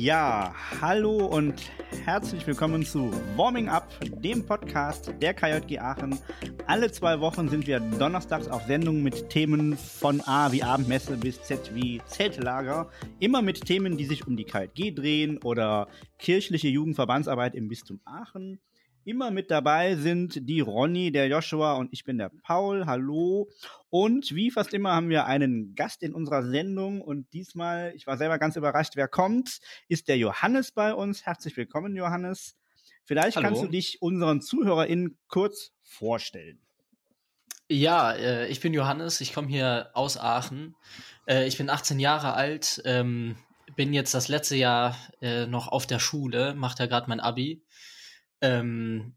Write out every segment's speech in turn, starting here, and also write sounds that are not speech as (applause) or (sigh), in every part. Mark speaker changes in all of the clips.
Speaker 1: Ja, hallo und herzlich willkommen zu Warming Up, dem Podcast der KJG Aachen. Alle zwei Wochen sind wir donnerstags auf Sendung mit Themen von A wie Abendmesse bis Z wie Zeltlager. Immer mit Themen, die sich um die KJG drehen oder kirchliche Jugendverbandsarbeit im Bistum Aachen. Immer mit dabei sind die Ronny, der Joshua und ich bin der Paul. Hallo. Und wie fast immer haben wir einen Gast in unserer Sendung und diesmal, ich war selber ganz überrascht, wer kommt, ist der Johannes bei uns. Herzlich willkommen, Johannes. Vielleicht Hallo. kannst du dich unseren ZuhörerInnen kurz vorstellen.
Speaker 2: Ja, äh, ich bin Johannes, ich komme hier aus Aachen. Äh, ich bin 18 Jahre alt, ähm, bin jetzt das letzte Jahr äh, noch auf der Schule, mache da gerade mein Abi ähm,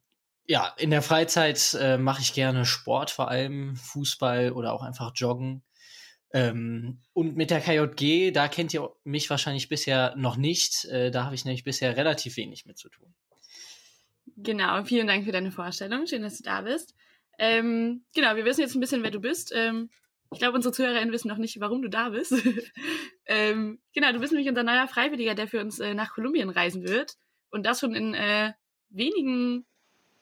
Speaker 2: ja, in der Freizeit äh, mache ich gerne Sport, vor allem Fußball oder auch einfach Joggen. Ähm, und mit der KJG, da kennt ihr mich wahrscheinlich bisher noch nicht. Äh, da habe ich nämlich bisher relativ wenig mit zu tun.
Speaker 3: Genau, vielen Dank für deine Vorstellung. Schön, dass du da bist. Ähm, genau, wir wissen jetzt ein bisschen, wer du bist. Ähm, ich glaube, unsere ZuhörerInnen wissen noch nicht, warum du da bist. (laughs) ähm, genau, du bist nämlich unser neuer Freiwilliger, der für uns äh, nach Kolumbien reisen wird. Und das schon in äh, wenigen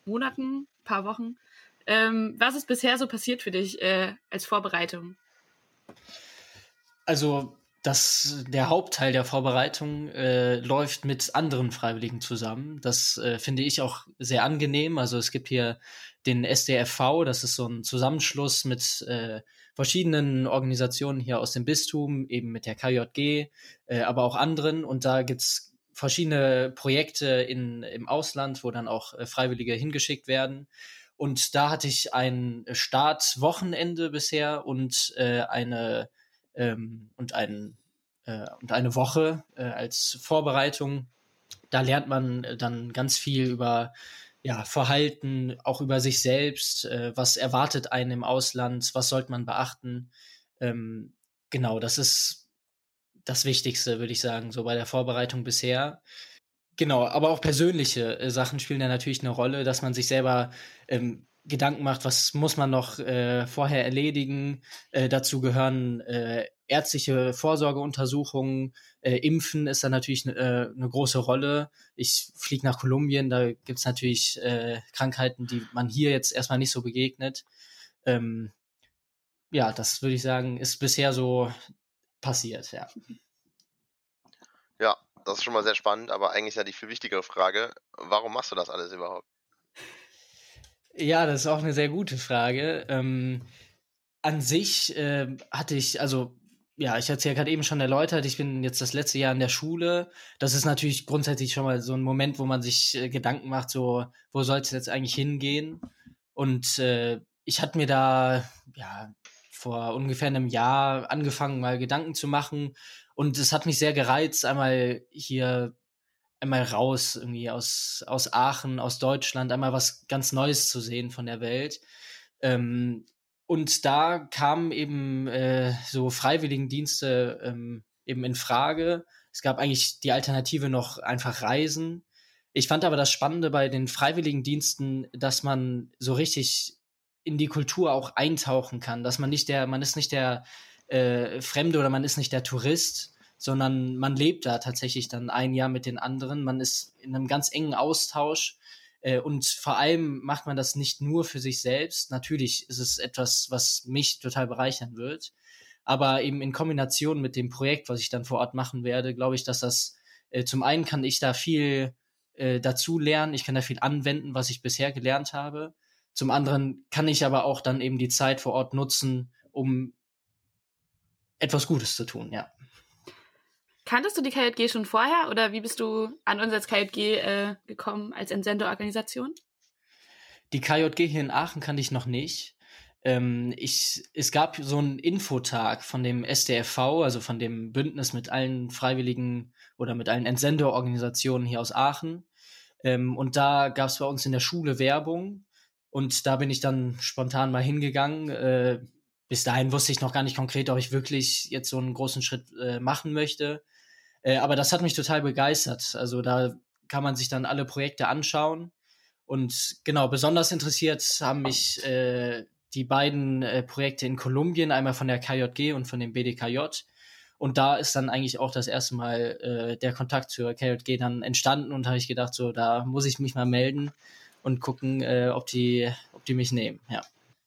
Speaker 3: Monaten, paar Wochen. Ähm, was ist bisher so passiert für dich äh, als Vorbereitung?
Speaker 2: Also das, der Hauptteil der Vorbereitung äh, läuft mit anderen Freiwilligen zusammen. Das äh, finde ich auch sehr angenehm. Also es gibt hier den SDFV, das ist so ein Zusammenschluss mit äh, verschiedenen Organisationen hier aus dem Bistum, eben mit der KJG, äh, aber auch anderen. Und da gibt's verschiedene Projekte in, im Ausland, wo dann auch äh, Freiwillige hingeschickt werden. Und da hatte ich ein Startwochenende bisher und äh, eine ähm, und ein äh, und eine Woche äh, als Vorbereitung. Da lernt man dann ganz viel über ja, Verhalten, auch über sich selbst, äh, was erwartet einen im Ausland, was sollte man beachten. Ähm, genau, das ist das Wichtigste, würde ich sagen, so bei der Vorbereitung bisher. Genau, aber auch persönliche äh, Sachen spielen da natürlich eine Rolle, dass man sich selber ähm, Gedanken macht, was muss man noch äh, vorher erledigen. Äh, dazu gehören äh, ärztliche Vorsorgeuntersuchungen, äh, Impfen ist da natürlich eine äh, ne große Rolle. Ich fliege nach Kolumbien, da gibt's natürlich äh, Krankheiten, die man hier jetzt erstmal nicht so begegnet. Ähm, ja, das würde ich sagen, ist bisher so passiert, ja.
Speaker 4: Ja, das ist schon mal sehr spannend, aber eigentlich ja die viel wichtigere Frage, warum machst du das alles überhaupt?
Speaker 2: Ja, das ist auch eine sehr gute Frage. Ähm, an sich äh, hatte ich, also ja, ich hatte es ja gerade eben schon erläutert, ich bin jetzt das letzte Jahr in der Schule. Das ist natürlich grundsätzlich schon mal so ein Moment, wo man sich äh, Gedanken macht, so, wo soll es jetzt eigentlich hingehen? Und äh, ich hatte mir da, ja, vor ungefähr einem Jahr angefangen, mal Gedanken zu machen. Und es hat mich sehr gereizt, einmal hier, einmal raus, irgendwie aus, aus Aachen, aus Deutschland, einmal was ganz Neues zu sehen von der Welt. Ähm, und da kamen eben äh, so Freiwilligendienste ähm, eben in Frage. Es gab eigentlich die Alternative noch einfach Reisen. Ich fand aber das Spannende bei den Freiwilligendiensten, dass man so richtig in die Kultur auch eintauchen kann, dass man nicht der, man ist nicht der äh, Fremde oder man ist nicht der Tourist, sondern man lebt da tatsächlich dann ein Jahr mit den anderen, man ist in einem ganz engen Austausch äh, und vor allem macht man das nicht nur für sich selbst. Natürlich ist es etwas, was mich total bereichern wird, aber eben in Kombination mit dem Projekt, was ich dann vor Ort machen werde, glaube ich, dass das äh, zum einen kann ich da viel äh, dazu lernen, ich kann da viel anwenden, was ich bisher gelernt habe. Zum anderen kann ich aber auch dann eben die Zeit vor Ort nutzen, um etwas Gutes zu tun, ja.
Speaker 3: Kanntest du die KJG schon vorher oder wie bist du an uns als KJG äh, gekommen als Entsendeorganisation?
Speaker 2: Die KJG hier in Aachen kannte ich noch nicht. Ähm, ich, es gab so einen Infotag von dem SDFV, also von dem Bündnis mit allen Freiwilligen oder mit allen Entsendeorganisationen hier aus Aachen. Ähm, und da gab es bei uns in der Schule Werbung und da bin ich dann spontan mal hingegangen. Äh, bis dahin wusste ich noch gar nicht konkret, ob ich wirklich jetzt so einen großen Schritt äh, machen möchte. Äh, aber das hat mich total begeistert. Also da kann man sich dann alle Projekte anschauen. Und genau, besonders interessiert haben mich äh, die beiden äh, Projekte in Kolumbien, einmal von der KJG und von dem BDKJ. Und da ist dann eigentlich auch das erste Mal äh, der Kontakt zur KJG dann entstanden und habe ich gedacht, so, da muss ich mich mal melden und gucken, äh, ob, die, ob die mich nehmen. Ja.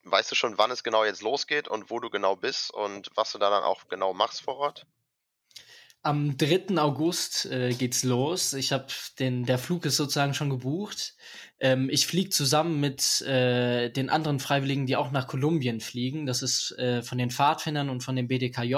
Speaker 4: Weißt du schon, wann es genau jetzt losgeht und wo du genau bist und was du da dann auch genau machst vor Ort?
Speaker 2: Am 3. August äh, geht's los. Ich habe den, der Flug ist sozusagen schon gebucht. Ähm, ich fliege zusammen mit äh, den anderen Freiwilligen, die auch nach Kolumbien fliegen. Das ist äh, von den Pfadfindern und von dem BDKJ.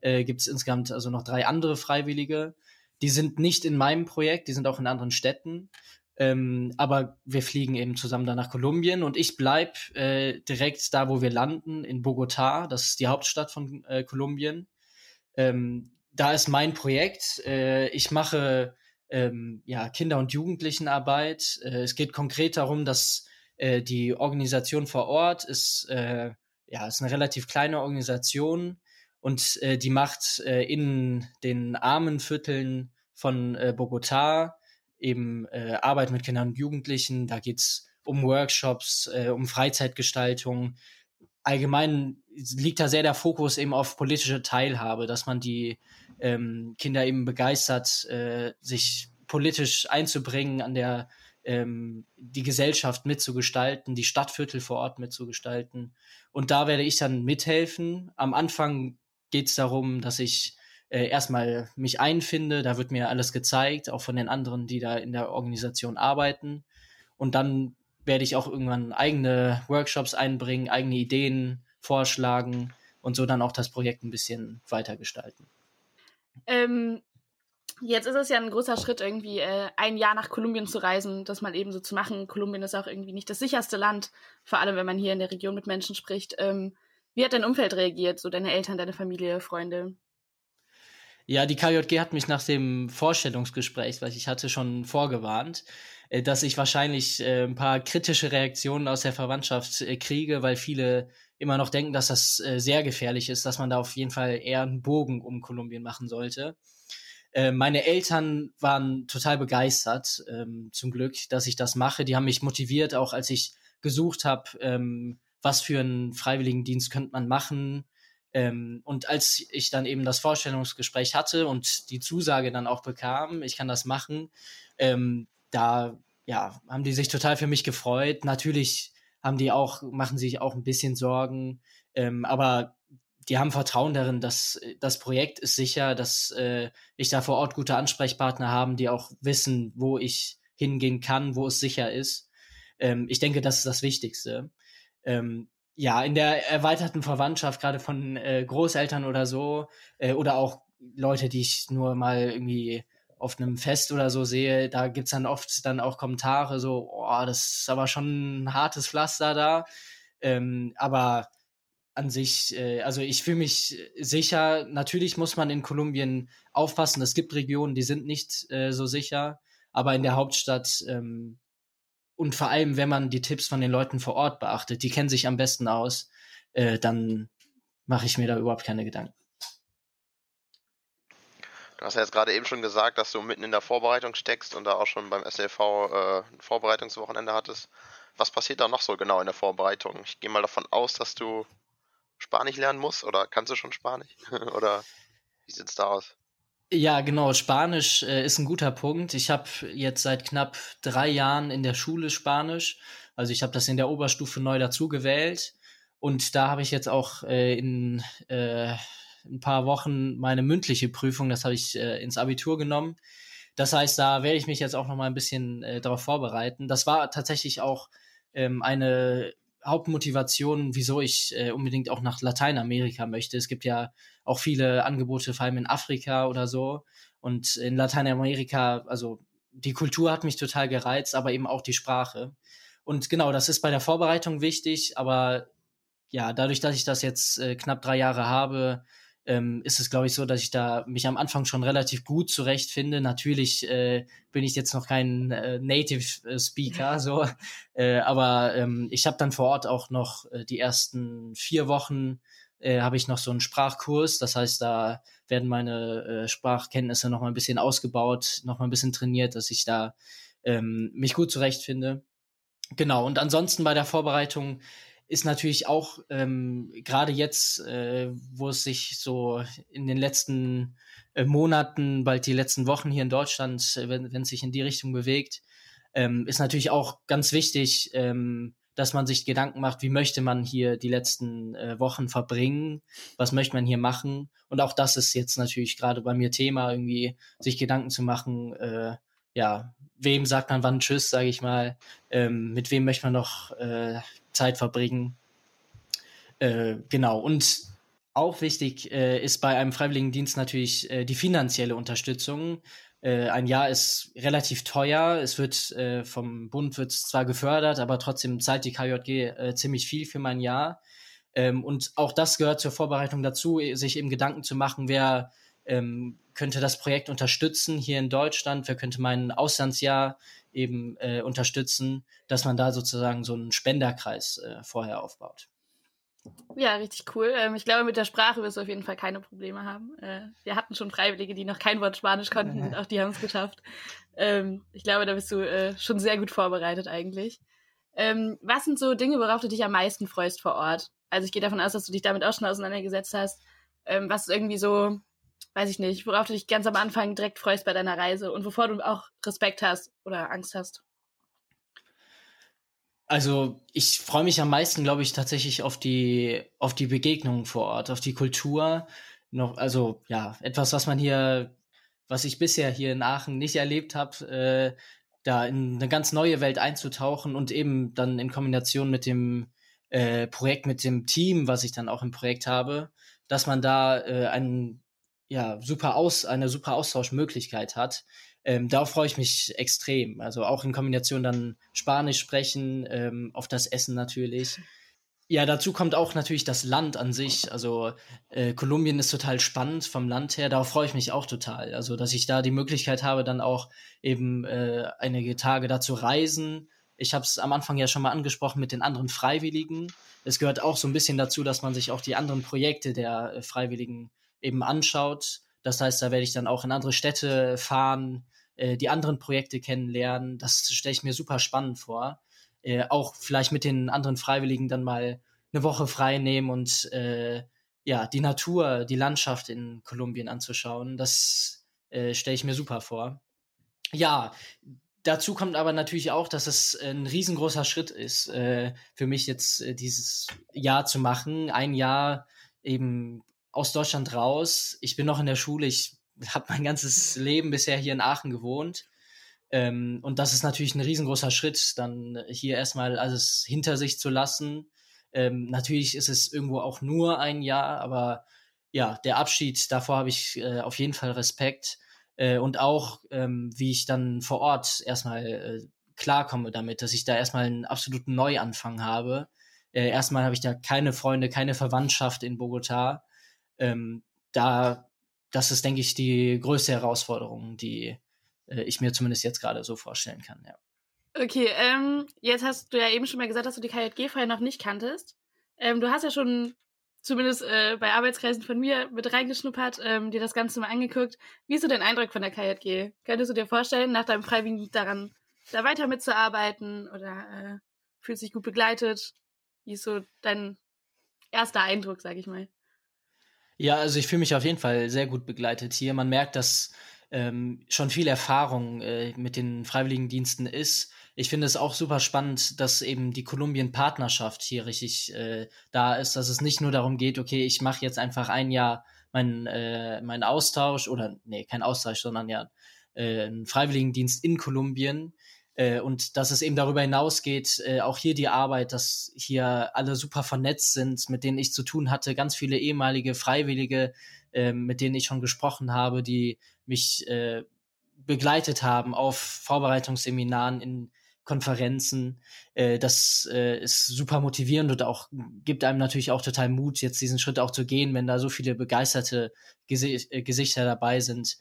Speaker 2: Äh, gibt's insgesamt also noch drei andere Freiwillige. Die sind nicht in meinem Projekt, die sind auch in anderen Städten. Ähm, aber wir fliegen eben zusammen da nach Kolumbien und ich bleib äh, direkt da, wo wir landen, in Bogotá. Das ist die Hauptstadt von äh, Kolumbien. Ähm, da ist mein Projekt. Äh, ich mache ähm, ja, Kinder- und Jugendlichenarbeit. Äh, es geht konkret darum, dass äh, die Organisation vor Ort ist, äh, ja, ist eine relativ kleine Organisation und die macht in den armen Vierteln von Bogotá eben äh, Arbeit mit Kindern und Jugendlichen. Da geht's um Workshops, äh, um Freizeitgestaltung. Allgemein liegt da sehr der Fokus eben auf politische Teilhabe, dass man die ähm, Kinder eben begeistert, äh, sich politisch einzubringen, an der ähm, die Gesellschaft mitzugestalten, die Stadtviertel vor Ort mitzugestalten. Und da werde ich dann mithelfen. Am Anfang geht es darum, dass ich äh, erstmal mich einfinde, da wird mir alles gezeigt, auch von den anderen, die da in der Organisation arbeiten. Und dann werde ich auch irgendwann eigene Workshops einbringen, eigene Ideen vorschlagen und so dann auch das Projekt ein bisschen weiter gestalten.
Speaker 3: Ähm, jetzt ist es ja ein großer Schritt, irgendwie äh, ein Jahr nach Kolumbien zu reisen, das mal eben so zu machen. Kolumbien ist auch irgendwie nicht das sicherste Land, vor allem wenn man hier in der Region mit Menschen spricht. Ähm, wie hat dein Umfeld reagiert, so deine Eltern, deine Familie, Freunde?
Speaker 2: Ja, die KJG hat mich nach dem Vorstellungsgespräch, was ich hatte, schon vorgewarnt, äh, dass ich wahrscheinlich äh, ein paar kritische Reaktionen aus der Verwandtschaft äh, kriege, weil viele immer noch denken, dass das sehr gefährlich ist, dass man da auf jeden Fall eher einen Bogen um Kolumbien machen sollte. Meine Eltern waren total begeistert, ähm, zum Glück, dass ich das mache. Die haben mich motiviert, auch als ich gesucht habe, ähm, was für einen Freiwilligendienst könnte man machen, ähm, und als ich dann eben das Vorstellungsgespräch hatte und die Zusage dann auch bekam, ich kann das machen, ähm, da ja, haben die sich total für mich gefreut. Natürlich haben die auch, machen sich auch ein bisschen Sorgen, ähm, aber die haben Vertrauen darin, dass das Projekt ist sicher, dass äh, ich da vor Ort gute Ansprechpartner haben, die auch wissen, wo ich hingehen kann, wo es sicher ist. Ähm, ich denke, das ist das Wichtigste. Ähm, ja, in der erweiterten Verwandtschaft, gerade von äh, Großeltern oder so, äh, oder auch Leute, die ich nur mal irgendwie auf einem Fest oder so sehe, da gibt's dann oft dann auch Kommentare so, oh, das ist aber schon ein hartes Pflaster da. Ähm, aber an sich, äh, also ich fühle mich sicher. Natürlich muss man in Kolumbien aufpassen. Es gibt Regionen, die sind nicht äh, so sicher. Aber in der Hauptstadt ähm, und vor allem, wenn man die Tipps von den Leuten vor Ort beachtet, die kennen sich am besten aus, äh, dann mache ich mir da überhaupt keine Gedanken.
Speaker 4: Du hast ja jetzt gerade eben schon gesagt, dass du mitten in der Vorbereitung steckst und da auch schon beim SLV äh, ein Vorbereitungswochenende hattest. Was passiert da noch so genau in der Vorbereitung? Ich gehe mal davon aus, dass du Spanisch lernen musst oder kannst du schon Spanisch? (laughs) oder wie sieht's da aus?
Speaker 2: Ja, genau. Spanisch äh, ist ein guter Punkt. Ich habe jetzt seit knapp drei Jahren in der Schule Spanisch. Also ich habe das in der Oberstufe neu dazu gewählt. Und da habe ich jetzt auch äh, in äh, ein paar Wochen meine mündliche Prüfung, das habe ich äh, ins Abitur genommen. Das heißt, da werde ich mich jetzt auch noch mal ein bisschen äh, darauf vorbereiten. Das war tatsächlich auch ähm, eine Hauptmotivation, wieso ich äh, unbedingt auch nach Lateinamerika möchte. Es gibt ja auch viele Angebote, vor allem in Afrika oder so. Und in Lateinamerika, also die Kultur hat mich total gereizt, aber eben auch die Sprache. Und genau, das ist bei der Vorbereitung wichtig, aber ja, dadurch, dass ich das jetzt äh, knapp drei Jahre habe, ähm, ist es, glaube ich, so, dass ich da mich am Anfang schon relativ gut zurechtfinde. Natürlich äh, bin ich jetzt noch kein äh, Native äh, Speaker, so, (laughs) äh, aber ähm, ich habe dann vor Ort auch noch äh, die ersten vier Wochen äh, habe ich noch so einen Sprachkurs. Das heißt, da werden meine äh, Sprachkenntnisse noch mal ein bisschen ausgebaut, noch mal ein bisschen trainiert, dass ich da ähm, mich gut zurechtfinde. Genau. Und ansonsten bei der Vorbereitung ist natürlich auch ähm, gerade jetzt, äh, wo es sich so in den letzten äh, Monaten, bald die letzten Wochen hier in Deutschland, äh, wenn, es sich in die Richtung bewegt, ähm, ist natürlich auch ganz wichtig, ähm, dass man sich Gedanken macht, wie möchte man hier die letzten äh, Wochen verbringen, was möchte man hier machen. Und auch das ist jetzt natürlich gerade bei mir Thema, irgendwie sich Gedanken zu machen, äh, ja, wem sagt man wann Tschüss, sage ich mal, ähm, mit wem möchte man noch äh, Zeit verbringen. Äh, genau, und auch wichtig äh, ist bei einem Freiwilligendienst natürlich äh, die finanzielle Unterstützung. Äh, ein Jahr ist relativ teuer. Es wird äh, vom Bund wird zwar gefördert, aber trotzdem zahlt die KJG ziemlich viel für mein Jahr. Ähm, und auch das gehört zur Vorbereitung dazu, sich eben Gedanken zu machen, wer ähm, könnte das Projekt unterstützen hier in Deutschland, wer könnte mein Auslandsjahr eben äh, unterstützen, dass man da sozusagen so einen Spenderkreis äh, vorher aufbaut.
Speaker 3: Ja, richtig cool. Ähm, ich glaube, mit der Sprache wirst du auf jeden Fall keine Probleme haben. Äh, wir hatten schon Freiwillige, die noch kein Wort Spanisch konnten und (laughs) auch die haben es geschafft. Ähm, ich glaube, da bist du äh, schon sehr gut vorbereitet eigentlich. Ähm, was sind so Dinge, worauf du dich am meisten freust vor Ort? Also ich gehe davon aus, dass du dich damit auch schon auseinandergesetzt hast. Ähm, was ist irgendwie so, weiß ich nicht, worauf du dich ganz am Anfang direkt freust bei deiner Reise und wovor du auch Respekt hast oder Angst hast?
Speaker 2: Also ich freue mich am meisten, glaube ich, tatsächlich auf die auf die Begegnungen vor Ort, auf die Kultur. Noch, also ja, etwas, was man hier, was ich bisher hier in Aachen nicht erlebt habe, äh, da in eine ganz neue Welt einzutauchen und eben dann in Kombination mit dem äh, Projekt, mit dem Team, was ich dann auch im Projekt habe, dass man da äh, einen ja super aus eine super Austauschmöglichkeit hat ähm, darauf freue ich mich extrem. Also auch in Kombination dann Spanisch sprechen, ähm, auf das Essen natürlich. Ja, dazu kommt auch natürlich das Land an sich. Also äh, Kolumbien ist total spannend vom Land her. Darauf freue ich mich auch total. Also dass ich da die Möglichkeit habe, dann auch eben äh, einige Tage da zu reisen. Ich habe es am Anfang ja schon mal angesprochen mit den anderen Freiwilligen. Es gehört auch so ein bisschen dazu, dass man sich auch die anderen Projekte der äh, Freiwilligen eben anschaut. Das heißt, da werde ich dann auch in andere Städte fahren, äh, die anderen Projekte kennenlernen. Das stelle ich mir super spannend vor. Äh, auch vielleicht mit den anderen Freiwilligen dann mal eine Woche frei nehmen und äh, ja, die Natur, die Landschaft in Kolumbien anzuschauen. Das äh, stelle ich mir super vor. Ja, dazu kommt aber natürlich auch, dass es ein riesengroßer Schritt ist, äh, für mich jetzt äh, dieses Jahr zu machen. Ein Jahr eben aus Deutschland raus. Ich bin noch in der Schule, ich habe mein ganzes Leben bisher hier in Aachen gewohnt. Ähm, und das ist natürlich ein riesengroßer Schritt, dann hier erstmal alles hinter sich zu lassen. Ähm, natürlich ist es irgendwo auch nur ein Jahr, aber ja, der Abschied, davor habe ich äh, auf jeden Fall Respekt. Äh, und auch, ähm, wie ich dann vor Ort erstmal äh, klarkomme damit, dass ich da erstmal einen absoluten Neuanfang habe. Äh, erstmal habe ich da keine Freunde, keine Verwandtschaft in Bogota. Ähm, da das ist, denke ich, die größte Herausforderung, die äh, ich mir zumindest jetzt gerade so vorstellen kann, ja.
Speaker 3: Okay, ähm, jetzt hast du ja eben schon mal gesagt, dass du die KJG vorher noch nicht kanntest. Ähm, du hast ja schon zumindest äh, bei Arbeitskreisen von mir mit reingeschnuppert, ähm, dir das Ganze mal angeguckt. Wie ist so dein Eindruck von der KJG? Könntest du dir vorstellen, nach deinem Freiwilligen daran da weiter mitzuarbeiten oder äh, fühlst dich gut begleitet? Wie ist so dein erster Eindruck, sag ich mal?
Speaker 2: Ja, also ich fühle mich auf jeden Fall sehr gut begleitet hier. Man merkt, dass ähm, schon viel Erfahrung äh, mit den Freiwilligendiensten ist. Ich finde es auch super spannend, dass eben die Kolumbien-Partnerschaft hier richtig äh, da ist, dass es nicht nur darum geht, okay, ich mache jetzt einfach ein Jahr meinen äh, mein Austausch oder nee, kein Austausch, sondern ja äh, einen Freiwilligendienst in Kolumbien, äh, und dass es eben darüber hinausgeht, äh, auch hier die Arbeit, dass hier alle super vernetzt sind, mit denen ich zu tun hatte, ganz viele ehemalige Freiwillige, äh, mit denen ich schon gesprochen habe, die mich äh, begleitet haben auf Vorbereitungsseminaren in Konferenzen. Äh, das ist super motivierend und auch gibt einem natürlich auch total Mut, jetzt diesen Schritt auch zu gehen, wenn da so viele begeisterte Gesi äh, Gesichter dabei sind.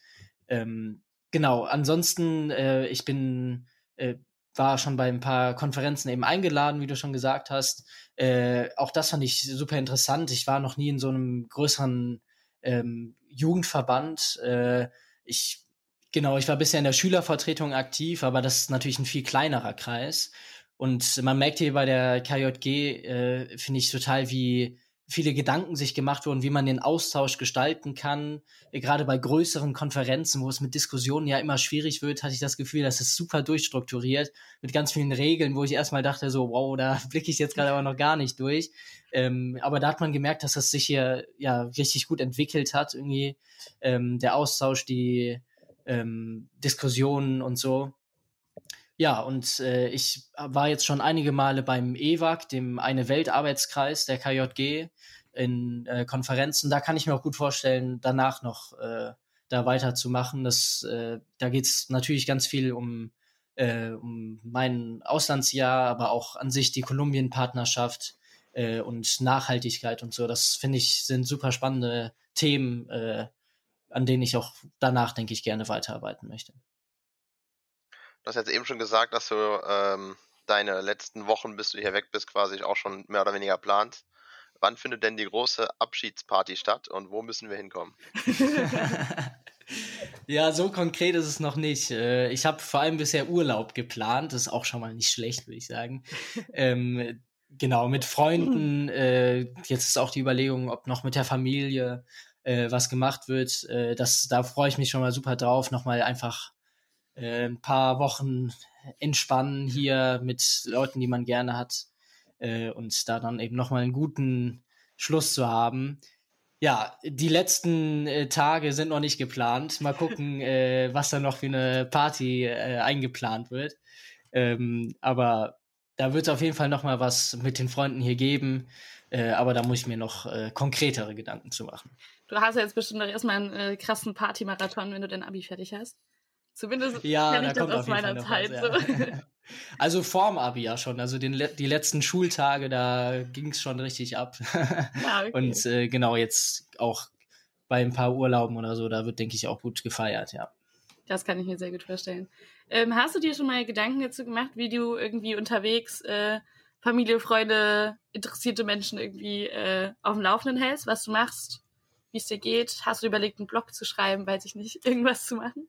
Speaker 2: Ähm, genau, ansonsten, ich bin äh, war schon bei ein paar Konferenzen eben eingeladen, wie du schon gesagt hast. Äh, auch das fand ich super interessant. Ich war noch nie in so einem größeren ähm, Jugendverband. Äh, ich genau, ich war bisher in der Schülervertretung aktiv, aber das ist natürlich ein viel kleinerer Kreis. Und man merkt hier bei der KJG, äh, finde ich total, wie viele Gedanken sich gemacht wurden, wie man den Austausch gestalten kann. Gerade bei größeren Konferenzen, wo es mit Diskussionen ja immer schwierig wird, hatte ich das Gefühl, das ist super durchstrukturiert mit ganz vielen Regeln, wo ich erstmal dachte, so, wow, da (laughs) blicke ich jetzt gerade aber noch gar nicht durch. Ähm, aber da hat man gemerkt, dass das sich hier ja richtig gut entwickelt hat, irgendwie ähm, der Austausch, die ähm, Diskussionen und so. Ja, und äh, ich war jetzt schon einige Male beim EWAG, dem eine Weltarbeitskreis der KJG, in äh, Konferenzen. Da kann ich mir auch gut vorstellen, danach noch äh, da weiterzumachen. Das, äh, da geht es natürlich ganz viel um, äh, um mein Auslandsjahr, aber auch an sich die Kolumbien-Partnerschaft äh, und Nachhaltigkeit und so. Das finde ich sind super spannende Themen, äh, an denen ich auch danach, denke ich, gerne weiterarbeiten möchte.
Speaker 4: Du hast jetzt eben schon gesagt, dass du ähm, deine letzten Wochen, bis du hier weg bist, quasi auch schon mehr oder weniger planst. Wann findet denn die große Abschiedsparty statt und wo müssen wir hinkommen? (laughs)
Speaker 2: ja, so konkret ist es noch nicht. Äh, ich habe vor allem bisher Urlaub geplant. Das ist auch schon mal nicht schlecht, würde ich sagen. (laughs) ähm, genau, mit Freunden. Äh, jetzt ist auch die Überlegung, ob noch mit der Familie äh, was gemacht wird. Äh, das, da freue ich mich schon mal super drauf, nochmal einfach äh, ein paar Wochen entspannen hier mit Leuten, die man gerne hat äh, und da dann eben nochmal einen guten Schluss zu haben. Ja, die letzten äh, Tage sind noch nicht geplant. Mal gucken, (laughs) äh, was da noch für eine Party äh, eingeplant wird. Ähm, aber da wird es auf jeden Fall noch mal was mit den Freunden hier geben. Äh, aber da muss ich mir noch äh, konkretere Gedanken zu machen.
Speaker 3: Du hast ja jetzt bestimmt noch erstmal einen äh, krassen Party-Marathon, wenn du dein Abi fertig hast. Zumindest
Speaker 2: ja, kenne ich da das aus meiner Zeit. Ja. so. (laughs) Also vorm Abi ja schon. Also den, die letzten Schultage, da ging es schon richtig ab. (laughs) Ja, okay. Und äh, genau, jetzt auch bei ein paar Urlauben oder so, da wird, denke ich, auch gut gefeiert, ja.
Speaker 3: Das kann ich mir sehr gut vorstellen. Ähm, hast du dir schon mal Gedanken dazu gemacht, wie du irgendwie unterwegs äh, Familie, Freunde, interessierte Menschen irgendwie äh, auf dem Laufenden hältst, was du machst, wie es dir geht? Hast du überlegt, einen Blog zu schreiben, weiß ich nicht, (laughs) irgendwas zu machen?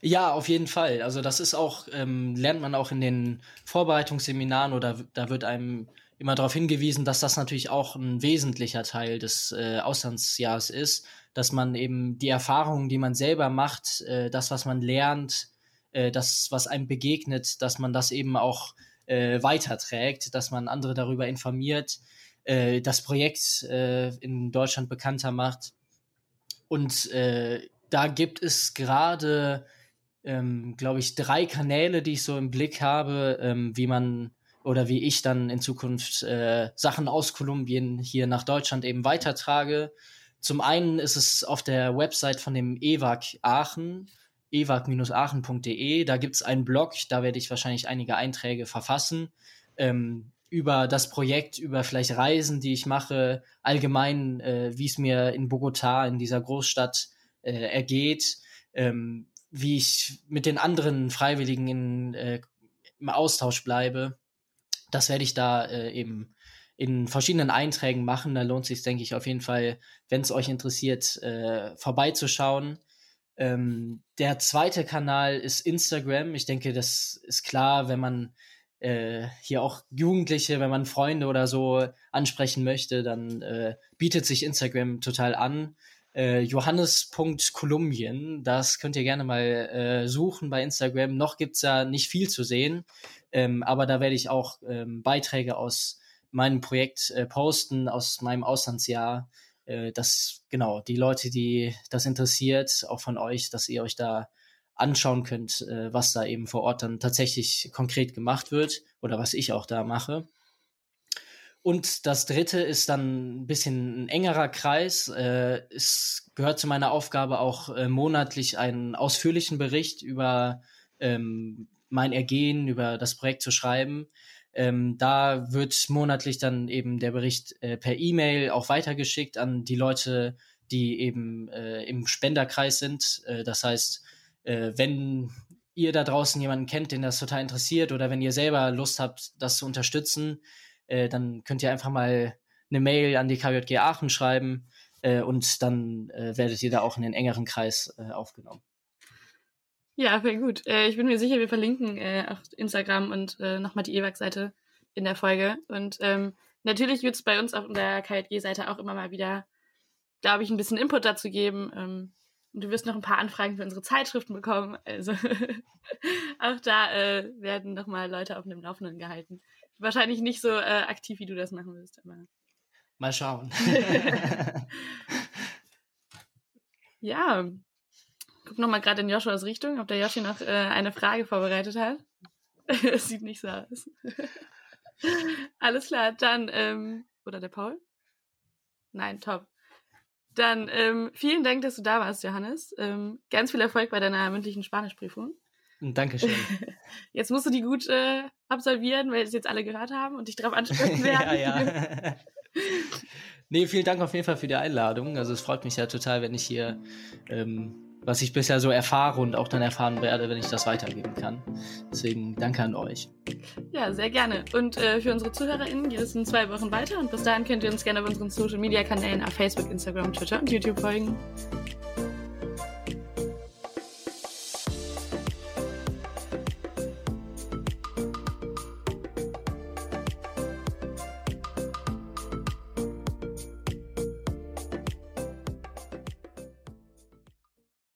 Speaker 2: Ja, auf jeden Fall. Also das ist auch, ähm, lernt man auch in den Vorbereitungsseminaren oder da wird einem immer darauf hingewiesen, dass das natürlich auch ein wesentlicher Teil des äh, Auslandsjahres ist, dass man eben die Erfahrungen, die man selber macht, äh, das, was man lernt, äh, das, was einem begegnet, dass man das eben auch äh, weiterträgt, dass man andere darüber informiert, äh, das Projekt äh, in Deutschland bekannter macht. Und äh, da gibt es gerade ähm, glaube ich, drei Kanäle, die ich so im Blick habe, ähm, wie man oder wie ich dann in Zukunft äh, Sachen aus Kolumbien hier nach Deutschland eben weitertrage. Zum einen ist es auf der Website von dem EWAG Aachen, ewag-aachen.de. Da gibt es einen Blog, da werde ich wahrscheinlich einige Einträge verfassen. Ähm, über das Projekt, über vielleicht Reisen, die ich mache, allgemein, äh, wie es mir in Bogota, in dieser Großstadt, äh, ergeht. Ähm, wie ich mit den anderen Freiwilligen in, äh, im Austausch bleibe. Das werde ich da äh, eben in verschiedenen Einträgen machen. Da lohnt sich, denke ich, auf jeden Fall, wenn es euch interessiert, äh, vorbeizuschauen. Ähm, der zweite Kanal ist Instagram. Ich denke, das ist klar, wenn man äh, hier auch Jugendliche, wenn man Freunde oder so ansprechen möchte, dann äh, bietet sich Instagram total an äh, Johannes.Kolumbien. Das könnt ihr gerne mal äh, suchen bei Instagram. Noch gibt's da nicht viel zu sehen, ähm, aber da werde ich auch ähm, Beiträge aus meinem Projekt äh, posten, aus meinem Auslandsjahr. Äh, dass genau die Leute, die das interessiert, auch von euch, dass ihr euch da anschauen könnt, äh, was da eben vor Ort dann tatsächlich konkret gemacht wird oder was ich auch da mache. Und das dritte ist dann ein bisschen ein engerer Kreis. Äh, es gehört zu meiner Aufgabe auch äh, monatlich einen ausführlichen Bericht über ähm, mein Ergehen, über das Projekt zu schreiben. Ähm, da wird monatlich dann eben der Bericht äh, per E-Mail auch weitergeschickt an die Leute, die eben äh, im Spenderkreis sind. Äh, das heißt, äh, wenn ihr da draußen jemanden kennt, den das total interessiert oder wenn ihr selber Lust habt, das zu unterstützen, äh, dann könnt ihr einfach mal eine Mail an die KJG Aachen schreiben äh, und dann äh, werdet ihr da auch in den engeren Kreis äh, aufgenommen.
Speaker 3: Ja, sehr gut. Äh, ich bin mir sicher, wir verlinken äh, auf Instagram und äh, nochmal die EWAG-Seite in der Folge. Und ähm, natürlich wird es bei uns auf der KJG-Seite auch immer mal wieder, glaube ich, ein bisschen Input dazu geben. Ähm, und du wirst noch ein paar Anfragen für unsere Zeitschriften bekommen. Also (laughs) auch da äh, werden nochmal Leute auf dem Laufenden gehalten. Wahrscheinlich nicht so äh, aktiv, wie du das machen wirst, aber.
Speaker 2: Mal schauen. (laughs)
Speaker 3: ja, guck nochmal gerade in Joshuas Richtung, ob der Joshi noch äh, eine Frage vorbereitet hat. (laughs) Es sieht nicht so aus. (laughs) Alles klar, dann, ähm, oder der Paul? Nein, top. Dann ähm, vielen Dank, dass du da warst, Johannes. Ähm, ganz viel Erfolg bei deiner mündlichen Spanischprüfung.
Speaker 2: Dankeschön. (laughs)
Speaker 3: Jetzt musst du die gut äh, absolvieren, weil es jetzt alle gehört haben und dich darauf ansprechen (laughs) werden.
Speaker 2: ja, ja. (laughs) nee, vielen Dank auf jeden Fall für die Einladung. Also es freut mich ja total, wenn ich hier ähm, was ich bisher so erfahre und auch dann erfahren werde, wenn ich das weitergeben kann. Deswegen danke an euch.
Speaker 3: Ja, sehr gerne. Und äh, für unsere ZuhörerInnen geht es in zwei Wochen weiter und bis dahin könnt ihr uns gerne auf unseren Social Media Kanälen auf Facebook, Instagram, Twitter und YouTube folgen.